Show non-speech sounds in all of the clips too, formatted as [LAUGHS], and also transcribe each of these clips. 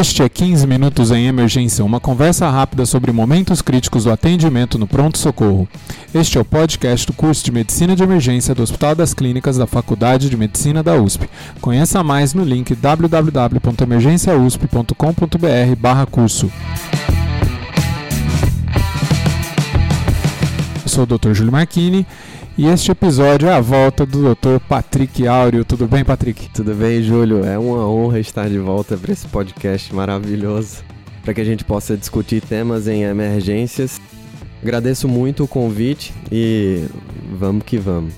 Este é 15 Minutos em Emergência, uma conversa rápida sobre momentos críticos do atendimento no pronto-socorro. Este é o podcast do curso de Medicina de Emergência do Hospital das Clínicas da Faculdade de Medicina da USP. Conheça mais no link www.emergenciausp.com.br/curso. Eu sou o Dr. Júlio Marchini e este episódio é a volta do Dr. Patrick Áureo. Tudo bem, Patrick? Tudo bem, Júlio. É uma honra estar de volta para esse podcast maravilhoso, para que a gente possa discutir temas em emergências. Agradeço muito o convite e vamos que vamos.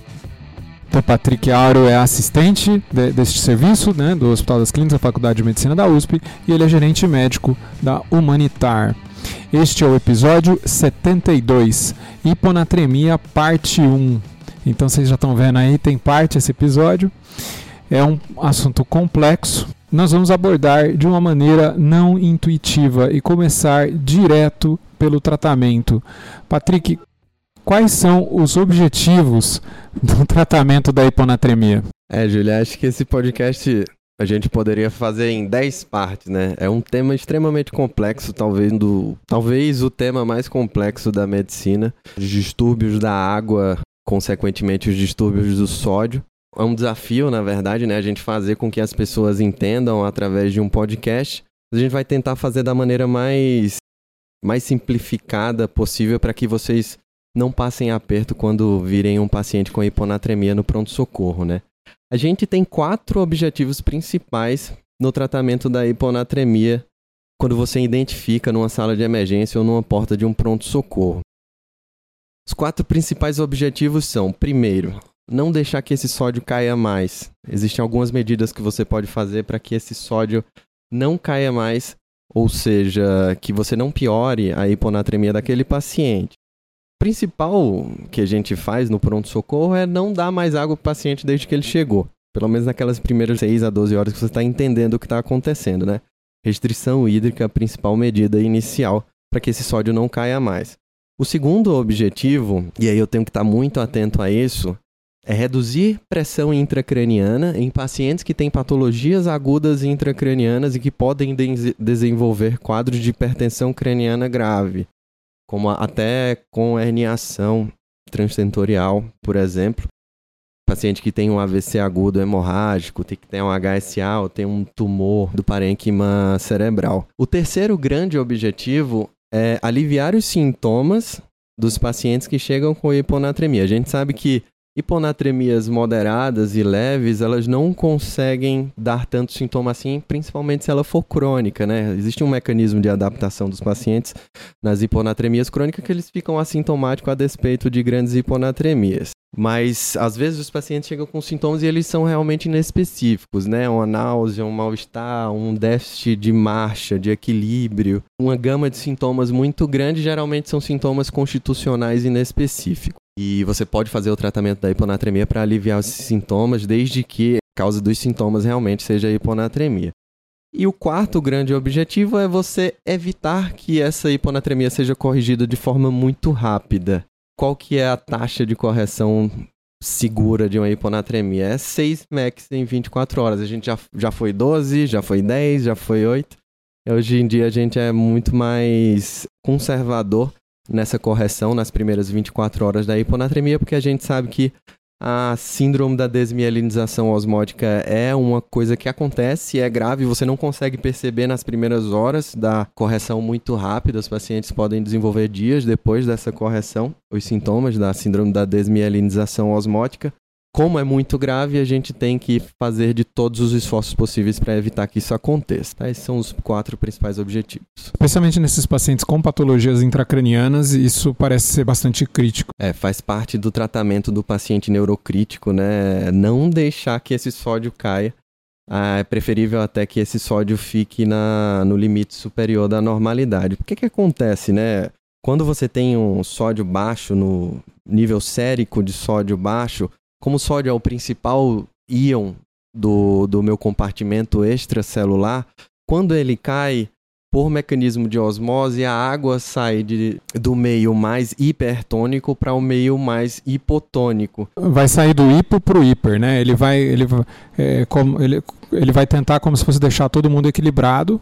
O Patrick Auro é assistente de, deste serviço, né, do Hospital das Clínicas da Faculdade de Medicina da USP, e ele é gerente médico da Humanitar. Este é o episódio 72, Hiponatremia, parte 1. Então vocês já estão vendo aí, tem parte esse episódio. É um assunto complexo. Nós vamos abordar de uma maneira não intuitiva e começar direto pelo tratamento. Patrick, quais são os objetivos do [LAUGHS] tratamento da hiponatremia? É, Julia, acho que esse podcast a gente poderia fazer em 10 partes, né? É um tema extremamente complexo, talvez, do, talvez o tema mais complexo da medicina. Os distúrbios da água consequentemente os distúrbios do sódio. É um desafio, na verdade, né, a gente fazer com que as pessoas entendam através de um podcast. A gente vai tentar fazer da maneira mais mais simplificada possível para que vocês não passem aperto quando virem um paciente com hiponatremia no pronto-socorro, né? A gente tem quatro objetivos principais no tratamento da hiponatremia quando você identifica numa sala de emergência ou numa porta de um pronto-socorro. Os quatro principais objetivos são: primeiro, não deixar que esse sódio caia mais. Existem algumas medidas que você pode fazer para que esse sódio não caia mais, ou seja, que você não piore a hiponatremia daquele paciente. O principal que a gente faz no pronto-socorro é não dar mais água para o paciente desde que ele chegou. Pelo menos naquelas primeiras 6 a 12 horas que você está entendendo o que está acontecendo, né? Restrição hídrica é a principal medida inicial para que esse sódio não caia mais. O segundo objetivo, e aí eu tenho que estar muito atento a isso, é reduzir pressão intracraniana em pacientes que têm patologias agudas intracranianas e que podem de desenvolver quadros de hipertensão craniana grave, como até com herniação transtentorial, por exemplo. Paciente que tem um AVC agudo hemorrágico, tem que ter um HSA ou tem um tumor do parênquima cerebral. O terceiro grande objetivo é aliviar os sintomas dos pacientes que chegam com hiponatremia. A gente sabe que hiponatremias moderadas e leves, elas não conseguem dar tanto sintoma assim, principalmente se ela for crônica, né? Existe um mecanismo de adaptação dos pacientes nas hiponatremias crônicas que eles ficam assintomáticos a despeito de grandes hiponatremias. Mas às vezes os pacientes chegam com sintomas e eles são realmente inespecíficos, né? Uma náusea, um mal-estar, um déficit de marcha, de equilíbrio, uma gama de sintomas muito grande, geralmente são sintomas constitucionais inespecíficos. E você pode fazer o tratamento da hiponatremia para aliviar esses sintomas, desde que a causa dos sintomas realmente seja a hiponatremia. E o quarto grande objetivo é você evitar que essa hiponatremia seja corrigida de forma muito rápida. Qual que é a taxa de correção segura de uma hiponatremia? É 6 max em 24 horas. A gente já, já foi 12, já foi 10, já foi 8. Hoje em dia a gente é muito mais conservador nessa correção nas primeiras 24 horas da hiponatremia, porque a gente sabe que a síndrome da desmielinização osmótica é uma coisa que acontece, é grave, você não consegue perceber nas primeiras horas da correção muito rápida. Os pacientes podem desenvolver dias depois dessa correção os sintomas da síndrome da desmielinização osmótica como é muito grave, a gente tem que fazer de todos os esforços possíveis para evitar que isso aconteça. Tá? Esses são os quatro principais objetivos. Especialmente nesses pacientes com patologias intracranianas, isso parece ser bastante crítico. É, faz parte do tratamento do paciente neurocrítico, né? Não deixar que esse sódio caia. Ah, é preferível até que esse sódio fique na, no limite superior da normalidade. Por que que acontece, né? Quando você tem um sódio baixo, no nível sérico de sódio baixo, como o sódio é o principal íon do, do meu compartimento extracelular, quando ele cai, por mecanismo de osmose, a água sai de, do meio mais hipertônico para o meio mais hipotônico. Vai sair do hipo para o hiper, né? Ele vai, ele, é, como, ele, ele vai tentar como se fosse deixar todo mundo equilibrado,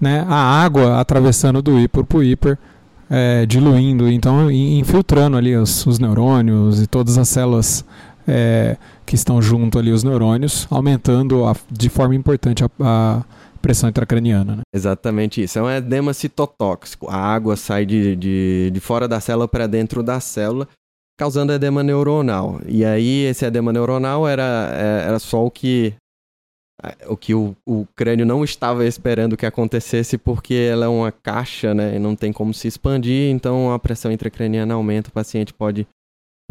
né, a água atravessando do hiper para o hiper, é, diluindo, então infiltrando ali os, os, neurônios e todas as células é, que estão junto ali, os neurônios, aumentando a, de forma importante a, a pressão intracraniana. Né? Exatamente isso. É um edema citotóxico. A água sai de, de, de fora da célula para dentro da célula, causando edema neuronal. E aí, esse edema neuronal era, é, era só o que o que o, o crânio não estava esperando que acontecesse porque ela é uma caixa, né, e não tem como se expandir, então a pressão intracraniana aumenta, o paciente pode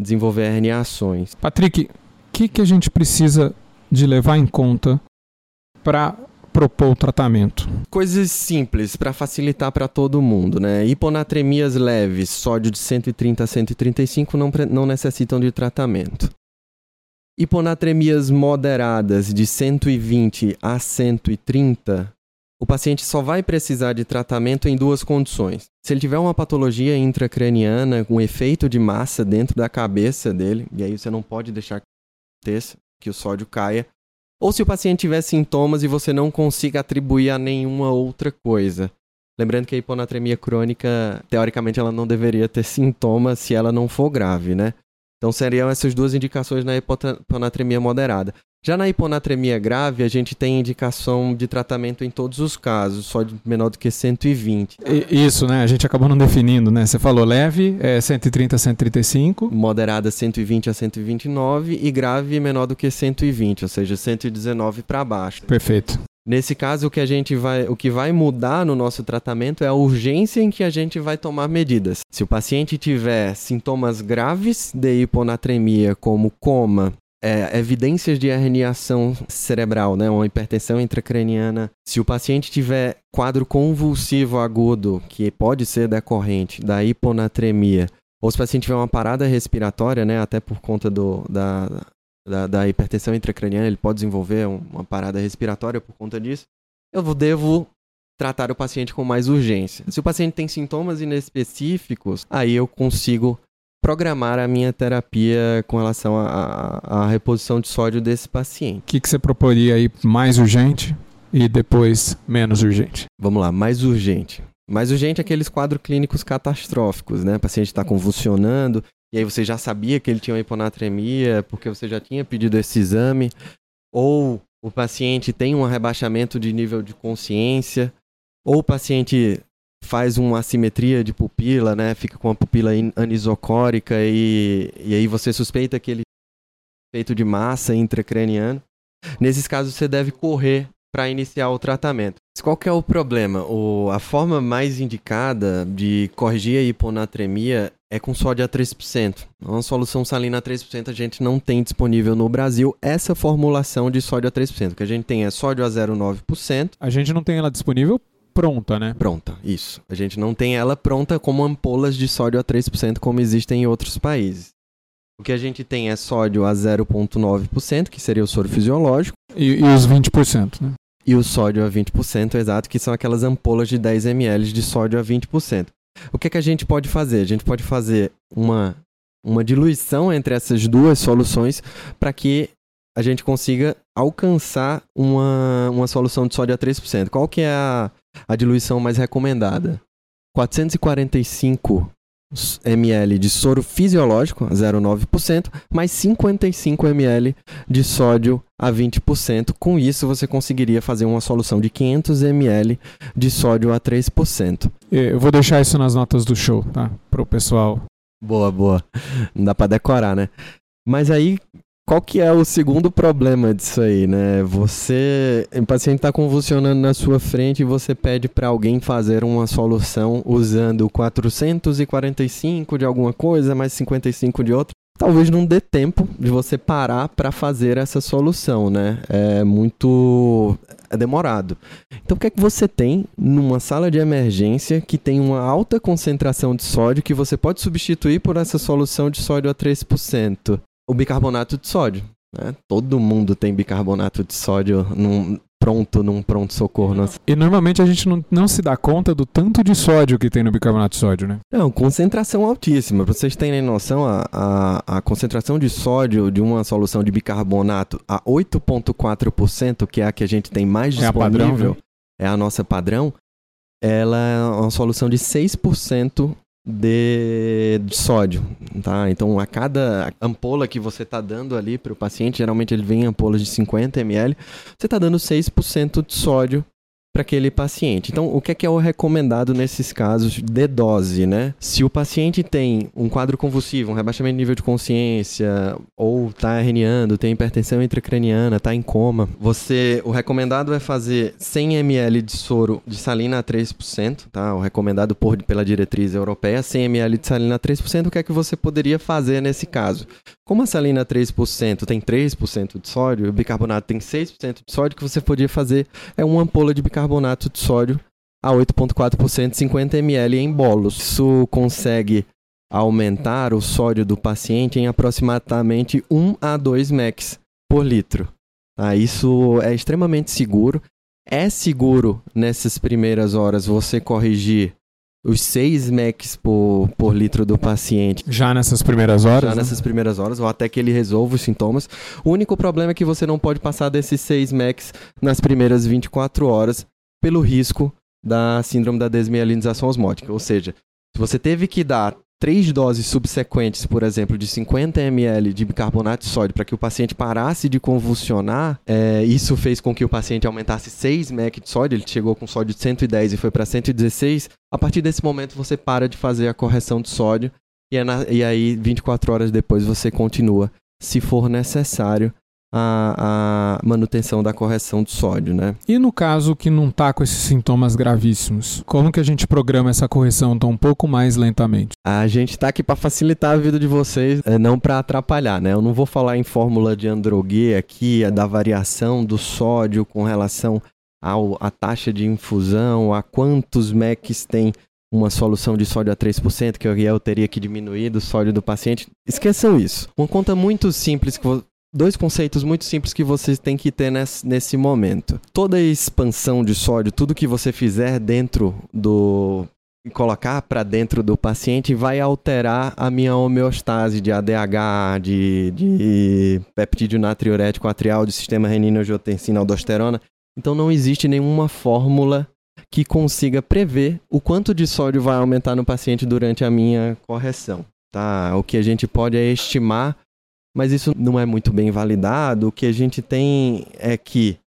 desenvolver herniações. Patrick, o que, que a gente precisa de levar em conta para propor o tratamento? Coisas simples para facilitar para todo mundo, né? Hiponatremias leves, sódio de 130 a 135 não, não necessitam de tratamento. Hiponatremias moderadas de 120 a 130, o paciente só vai precisar de tratamento em duas condições. Se ele tiver uma patologia intracraniana com efeito de massa dentro da cabeça dele, e aí você não pode deixar que o sódio caia, ou se o paciente tiver sintomas e você não consiga atribuir a nenhuma outra coisa. Lembrando que a hiponatremia crônica, teoricamente, ela não deveria ter sintomas se ela não for grave, né? Então seriam essas duas indicações na hiponatremia moderada. Já na hiponatremia grave, a gente tem indicação de tratamento em todos os casos, só de menor do que 120. Isso, né? A gente acabou não definindo, né? Você falou leve, é 130 a 135. Moderada, 120 a 129. E grave, menor do que 120, ou seja, 119 para baixo. Perfeito. Nesse caso, o que a gente vai, o que vai mudar no nosso tratamento é a urgência em que a gente vai tomar medidas. Se o paciente tiver sintomas graves de hiponatremia, como coma, é, evidências de herniação cerebral, né, uma hipertensão intracraniana. Se o paciente tiver quadro convulsivo agudo, que pode ser decorrente da hiponatremia, ou se o paciente tiver uma parada respiratória, né, até por conta do, da, da, da hipertensão intracraniana, ele pode desenvolver uma parada respiratória por conta disso, eu devo tratar o paciente com mais urgência. Se o paciente tem sintomas inespecíficos, aí eu consigo programar a minha terapia com relação à reposição de sódio desse paciente. O que, que você proporia aí mais urgente e depois menos urgente? Vamos lá, mais urgente. Mais urgente é aqueles quadros clínicos catastróficos, né? O paciente está convulsionando, e aí você já sabia que ele tinha uma hiponatremia porque você já tinha pedido esse exame, ou o paciente tem um rebaixamento de nível de consciência, ou o paciente faz uma assimetria de pupila, né? Fica com a pupila anisocórica e, e aí você suspeita que ele é feito de massa intracraniana. Nesses casos você deve correr para iniciar o tratamento. Qual que é o problema? O, a forma mais indicada de corrigir a hiponatremia é com sódio a 3%. Uma solução salina a 3% a gente não tem disponível no Brasil essa formulação de sódio a 3%. O que a gente tem é sódio a 0,9%. A gente não tem ela disponível pronta, né? Pronta, isso. A gente não tem ela pronta como ampolas de sódio a 3%, como existem em outros países. O que a gente tem é sódio a 0,9%, que seria o soro fisiológico. E, e os 20%, né? E o sódio a 20%, exato, que são aquelas ampolas de 10 ml de sódio a 20%. O que, é que a gente pode fazer? A gente pode fazer uma, uma diluição entre essas duas soluções para que a gente consiga alcançar uma, uma solução de sódio a 3%. Qual que é a, a diluição mais recomendada. 445 ml de soro fisiológico, 0,9%, mais 55 ml de sódio a 20%. Com isso, você conseguiria fazer uma solução de 500 ml de sódio a 3%. Eu vou deixar isso nas notas do show, tá? Para o pessoal. Boa, boa. Não dá para decorar, né? Mas aí, qual que é o segundo problema disso aí, né? Você, o paciente está convulsionando na sua frente e você pede para alguém fazer uma solução usando 445 de alguma coisa, mais 55 de outra. Talvez não dê tempo de você parar para fazer essa solução, né? É muito é demorado. Então, o que é que você tem numa sala de emergência que tem uma alta concentração de sódio que você pode substituir por essa solução de sódio a 3%? O bicarbonato de sódio. Né? Todo mundo tem bicarbonato de sódio num, pronto num pronto-socorro. E normalmente a gente não, não se dá conta do tanto de sódio que tem no bicarbonato de sódio, né? Não, concentração altíssima. Para vocês terem noção, a, a, a, concentração de sódio de uma solução de bicarbonato a 8,4%, que é a que a gente tem mais disponível, é a, padrão, né? é a nossa padrão, ela é uma solução de 6% de, de, sódio, tá? Então, a cada ampola que você está dando ali para o paciente, geralmente ele vem em ampolas de 50 ml, você está dando 6% de sódio para aquele paciente. Então, o que é, que é o recomendado nesses casos de dose, né? Se o paciente tem um quadro convulsivo, um rebaixamento de nível de consciência, ou está herniando, tem hipertensão intracraniana, está em coma, você, o recomendado é fazer 100 ml de soro de salina a 3%, tá? O recomendado por, pela diretriz europeia, 100 ml de salina a 3%, o que é que você poderia fazer nesse caso? Como a salina 3% tem 3% de sódio, o bicarbonato tem 6% de sódio, o que você podia fazer é uma ampola de bicarbonato de sódio a 8,4%, 50 ml em bolos. Isso consegue aumentar o sódio do paciente em aproximadamente 1 a 2 mEq por litro. Tá? Isso é extremamente seguro. É seguro nessas primeiras horas você corrigir os 6 MECs por, por litro do paciente. Já nessas primeiras horas? Já né? nessas primeiras horas, ou até que ele resolva os sintomas. O único problema é que você não pode passar desses 6 MECs nas primeiras 24 horas pelo risco da síndrome da desmielinização osmótica. Ou seja, se você teve que dar três doses subsequentes, por exemplo, de 50 ml de bicarbonato de sódio para que o paciente parasse de convulsionar, é, isso fez com que o paciente aumentasse 6 mEq de sódio, ele chegou com sódio de 110 e foi para 116. A partir desse momento você para de fazer a correção de sódio e, é na, e aí 24 horas depois você continua, se for necessário, a, a, manutenção da correção do sódio, né? E no caso que não está com esses sintomas gravíssimos, como que a gente programa essa correção tão um pouco mais lentamente? A gente está aqui para facilitar a vida de vocês, é, não para atrapalhar, né? Eu não vou falar em fórmula de Androguet aqui, é da variação do sódio com relação à taxa de infusão, a quantos MECs tem uma solução de sódio a 3%, que eu teria que diminuir do sódio do paciente. Esqueçam isso. Uma conta muito simples que dois conceitos muito simples que vocês têm que ter nesse, nesse momento. Toda expansão de sódio, tudo que você fizer dentro do colocar para dentro do paciente vai alterar a minha homeostase de ADH, de, de peptídeo natriurético atrial, de sistema renina-angiotensina aldosterona. Então não existe nenhuma fórmula que consiga prever o quanto de sódio vai aumentar no paciente durante a minha correção. Tá? O que a gente pode é estimar mas isso não é muito bem validado. O que a gente tem é que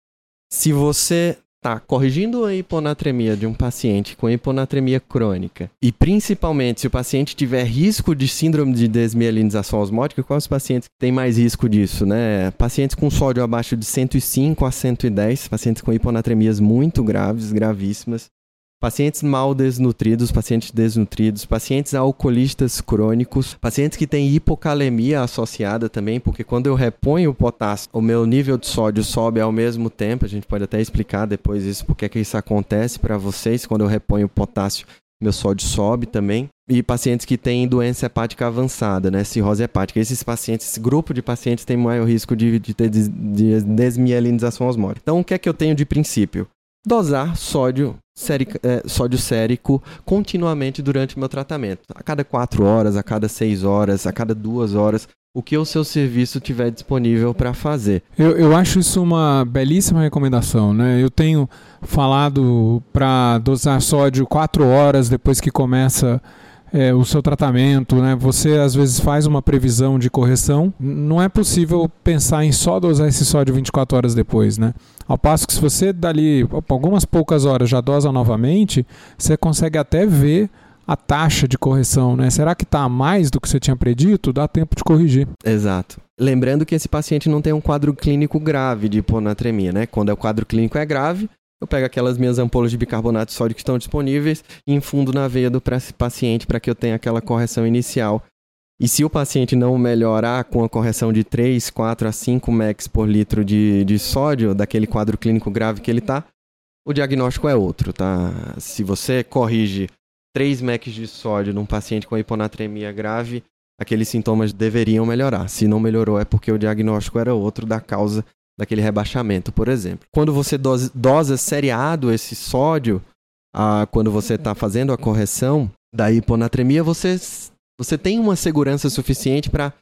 se você está corrigindo a hiponatremia de um paciente com hiponatremia crônica, e principalmente se o paciente tiver risco de síndrome de desmielinização osmótica, quais os pacientes que têm mais risco disso, né? Pacientes com sódio abaixo de 105 a 110, pacientes com hiponatremias muito graves, gravíssimas, pacientes mal desnutridos, pacientes desnutridos, pacientes alcoolistas crônicos, pacientes que têm hipocalemia associada também, porque quando eu reponho o potássio, o meu nível de sódio sobe ao mesmo tempo. A gente pode até explicar depois isso, porque é que isso acontece para vocês. Quando eu reponho o potássio, meu sódio sobe também. E pacientes que têm doença hepática avançada, né, cirrose hepática. Esses pacientes, esse grupo de pacientes tem maior risco de, de ter de desmielinização osmótica. Então, o que é que eu tenho de princípio? Dosar sódio sérico, é, sódio sérico continuamente durante o meu tratamento. A cada 4 horas, a cada 6 horas, a cada 2 horas, o que o seu serviço tiver disponível para fazer. Eu, eu acho isso uma belíssima recomendação. Né? Eu tenho falado para dosar sódio 4 horas depois que começa é, o seu tratamento, né? Você às vezes faz uma previsão de correção. Não é possível pensar em só dosar esse sódio 24 horas depois, né? Ao passo que se você dali algumas poucas horas já dosa novamente, você consegue até ver a taxa de correção, né? Será que está mais do que você tinha predito? Dá tempo de corrigir. Exato. Lembrando que esse paciente não tem um quadro clínico grave de hiponatremia, né? Quando é o quadro clínico é grave, eu pego aquelas minhas ampolas de bicarbonato de sódio que estão disponíveis e infundo na veia do paciente para que eu tenha aquela correção inicial. E se o paciente não melhorar com a correção de 3, 4 a 5 mEq por litro de, de sódio, daquele quadro clínico grave que ele está, o diagnóstico é outro, tá? Se você corrige 3 mEq de sódio num paciente com hiponatremia grave, aqueles sintomas deveriam melhorar. Se não melhorou, é porque o diagnóstico era outro da causa daquele rebaixamento, por exemplo. Quando você dosa, dosa seriado esse sódio, ah, quando você está fazendo a correção da hiponatremia, você, você tem uma segurança suficiente para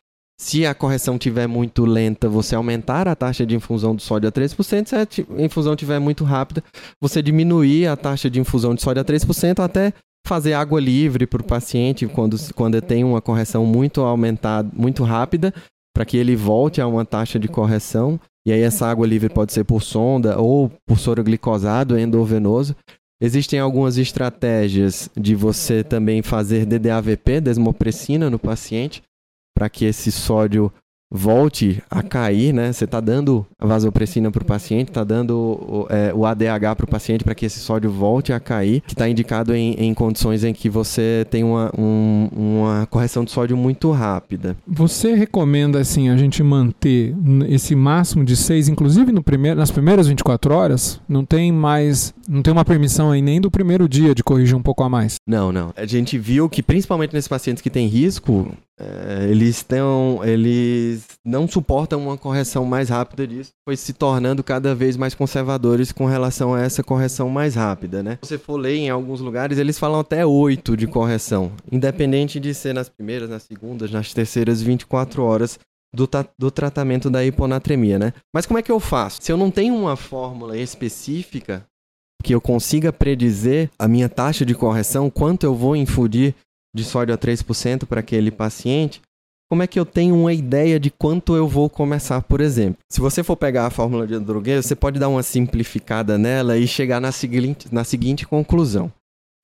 Se a correção tiver muito lenta, você aumentar a taxa de infusão do sódio a 3%. Se a infusão tiver muito rápida, você diminuir a taxa de infusão de sódio a 3% até fazer água livre para o paciente quando, quando tem uma correção muito aumentada, muito rápida, para que ele volte a uma taxa de correção. E aí essa água livre pode ser por sonda ou por soro glicosado endovenoso. Existem algumas estratégias de você também fazer DDAVP, desmopressina, no paciente, para que esse sódio volte a cair, né? Você está dando a vasopressina para o paciente, está dando o, é, o ADH para o paciente para que esse sódio volte a cair, que está indicado em, em, condições em que você tem uma, um, uma correção de sódio muito rápida. Você recomenda, assim, a gente manter esse máximo de 6, inclusive no primeiro, nas primeiras 24 horas? Não tem mais, não tem uma permissão aí nem do primeiro dia de corrigir um pouco a mais? Não, não. A gente viu que, principalmente nesses pacientes que têm risco, é, eles, tão, eles não suportam uma correção mais rápida disso, foi se tornando cada vez mais conservadores com relação a essa correção mais rápida, né? Se você for ler em alguns lugares, eles falam até 8 de correção, independente de ser nas primeiras, nas segundas, nas terceiras 24 horas do, do tratamento da hiponatremia, né? Mas como é que eu faço? Se eu não tenho uma fórmula específica que eu consiga predizer a minha taxa de correção, quanto eu vou infundir de sódio a 3% para aquele paciente, como é que eu tenho uma ideia de quanto eu vou começar, por exemplo? Se você for pegar a fórmula de drogueiro, você pode dar uma simplificada nela e chegar na seguinte, na seguinte conclusão.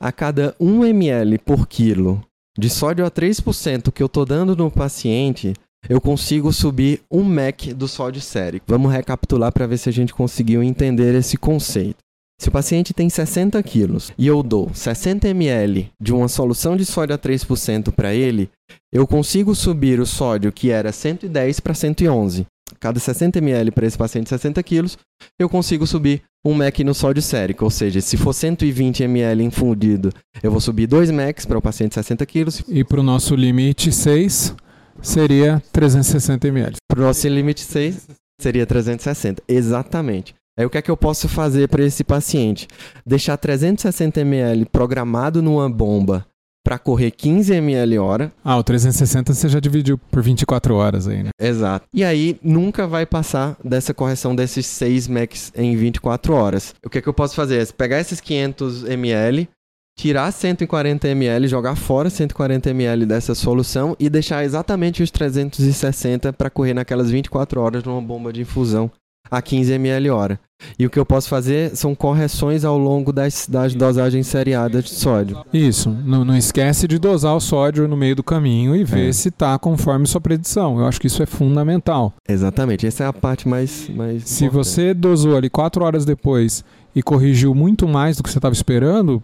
A cada 1 ml por quilo de sódio a 3% que eu estou dando no paciente, eu consigo subir um MEC do sódio sérico. Vamos recapitular para ver se a gente conseguiu entender esse conceito. Se o paciente tem 60 quilos e eu dou 60 ml de uma solução de sódio a 3% para ele, eu consigo subir o sódio que era 110 para 111. Cada 60 ml para esse paciente de 60 quilos, eu consigo subir um MEC no sódio sérico, ou seja, se for 120 ml infundido, eu vou subir 2 MECs para o paciente de 60 quilos. E para o nosso limite 6 seria 360 ml. Para o nosso limite 6 seria 360, exatamente. Aí o que é que eu posso fazer para esse paciente? Deixar 360 ml programado numa bomba para correr 15 ml hora. Ah, o 360 você já dividiu por 24 horas aí, né? Exato. E aí nunca vai passar dessa correção desses 6 max em 24 horas. O que é que eu posso fazer? É pegar esses 500 ml, tirar 140 ml, jogar fora 140 ml dessa solução e deixar exatamente os 360 para correr naquelas 24 horas numa bomba de infusão a 15 ml hora. E o que eu posso fazer são correções ao longo das, das dosagens seriadas de sódio. Isso. Não, não esquece de dosar o sódio no meio do caminho e ver é. se está conforme sua predição. Eu acho que isso é fundamental. Exatamente. Essa é a parte mais. mais se importante. você dosou ali quatro horas depois e corrigiu muito mais do que você estava esperando,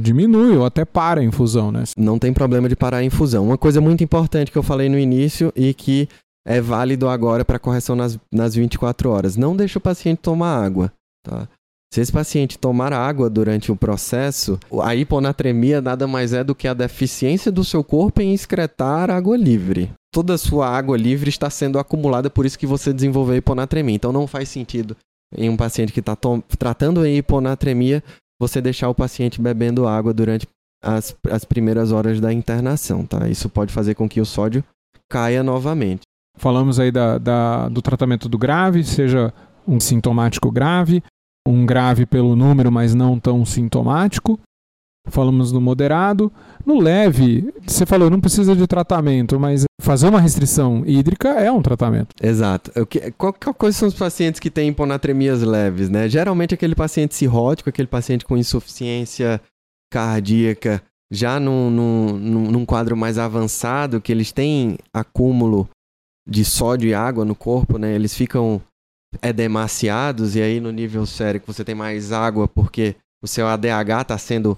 diminui ou até para a infusão, né? Não tem problema de parar a infusão. Uma coisa muito importante que eu falei no início e que é válido agora para correção nas, nas 24 horas. Não deixe o paciente tomar água, tá? Se esse paciente tomar água durante o processo, a hiponatremia nada mais é do que a deficiência do seu corpo em excretar água livre. Toda a sua água livre está sendo acumulada, por isso que você desenvolveu hiponatremia. Então não faz sentido em um paciente que está tratando a hiponatremia você deixar o paciente bebendo água durante as, as primeiras horas da internação, tá? Isso pode fazer com que o sódio caia novamente. Falamos aí da, da, do tratamento do grave, seja um sintomático grave, um grave pelo número, mas não tão sintomático. Falamos no moderado. No leve, você falou, não precisa de tratamento, mas fazer uma restrição hídrica é um tratamento. Exato. Qual, qual, são os pacientes que têm hiponatremias leves, né? Geralmente aquele paciente cirrótico, aquele paciente com insuficiência cardíaca, já num, num, num quadro mais avançado, que eles têm acúmulo de sódio e água no corpo, né? Eles ficam edemaciados e aí no nível sérico você tem mais água porque o seu ADH está sendo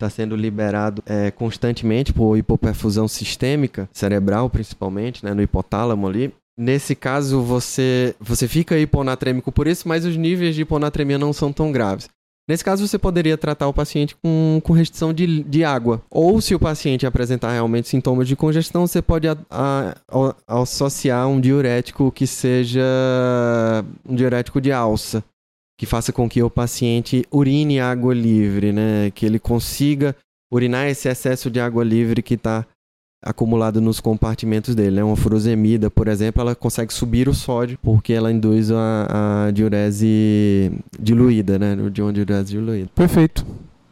está sendo liberado é, constantemente por hipoperfusão sistêmica cerebral principalmente, né, no hipotálamo ali. Nesse caso você você fica hiponatrêmico por isso, mas os níveis de hiponatremia não são tão graves. Nesse caso, você poderia tratar o paciente com, com restrição de, de água. Ou, se o paciente apresentar realmente sintomas de congestão, você pode a, a, a, associar um diurético que seja um diurético de alça, que faça com que o paciente urine água livre, né? Que ele consiga urinar esse excesso de água livre que está acumulado nos compartimentos dele. Né? Uma furosemida, por exemplo, ela consegue subir o sódio porque ela induz a, a diurese diluída, né? De uma diurese diluída. Perfeito.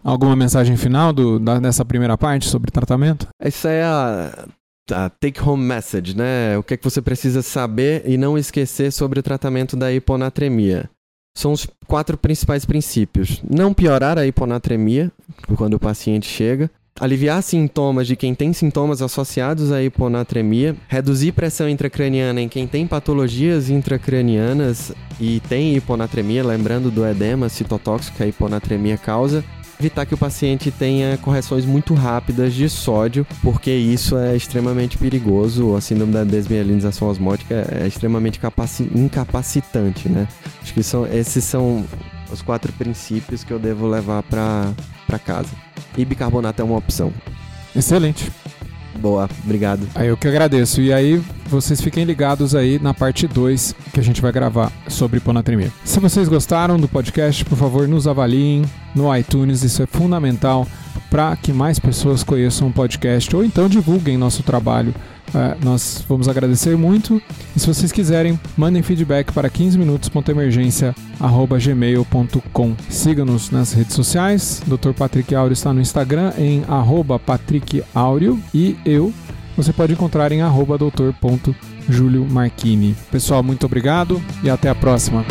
Alguma mensagem final do, da, dessa primeira parte sobre tratamento? Essa é a, a take home message, né? O que é que você precisa saber e não esquecer sobre o tratamento da hiponatremia. São os quatro principais princípios. Não piorar a hiponatremia quando o paciente chega aliviar sintomas de quem tem sintomas associados à hiponatremia, reduzir pressão intracraniana em quem tem patologias intracranianas e tem hiponatremia, lembrando do edema citotóxico que a hiponatremia causa, evitar que o paciente tenha correções muito rápidas de sódio, porque isso é extremamente perigoso. A síndrome da desmielinização osmótica é extremamente incapacitante, né? Acho que são, esses são os quatro princípios que eu devo levar para casa. E bicarbonato é uma opção. Excelente. Boa, obrigado. Aí eu que agradeço. E aí vocês fiquem ligados aí na parte 2 que a gente vai gravar sobre hiponatremia. Se vocês gostaram do podcast, por favor, nos avaliem no iTunes, isso é fundamental para que mais pessoas conheçam o podcast ou então divulguem nosso trabalho é, nós vamos agradecer muito. E se vocês quiserem, mandem feedback para 15minutos.emergência.gmail.com. Siga-nos nas redes sociais. Dr. Patrick Áureo está no Instagram em arroba Patrick Áureo e eu você pode encontrar em arroba doutor.julio Marchini. Pessoal, muito obrigado e até a próxima.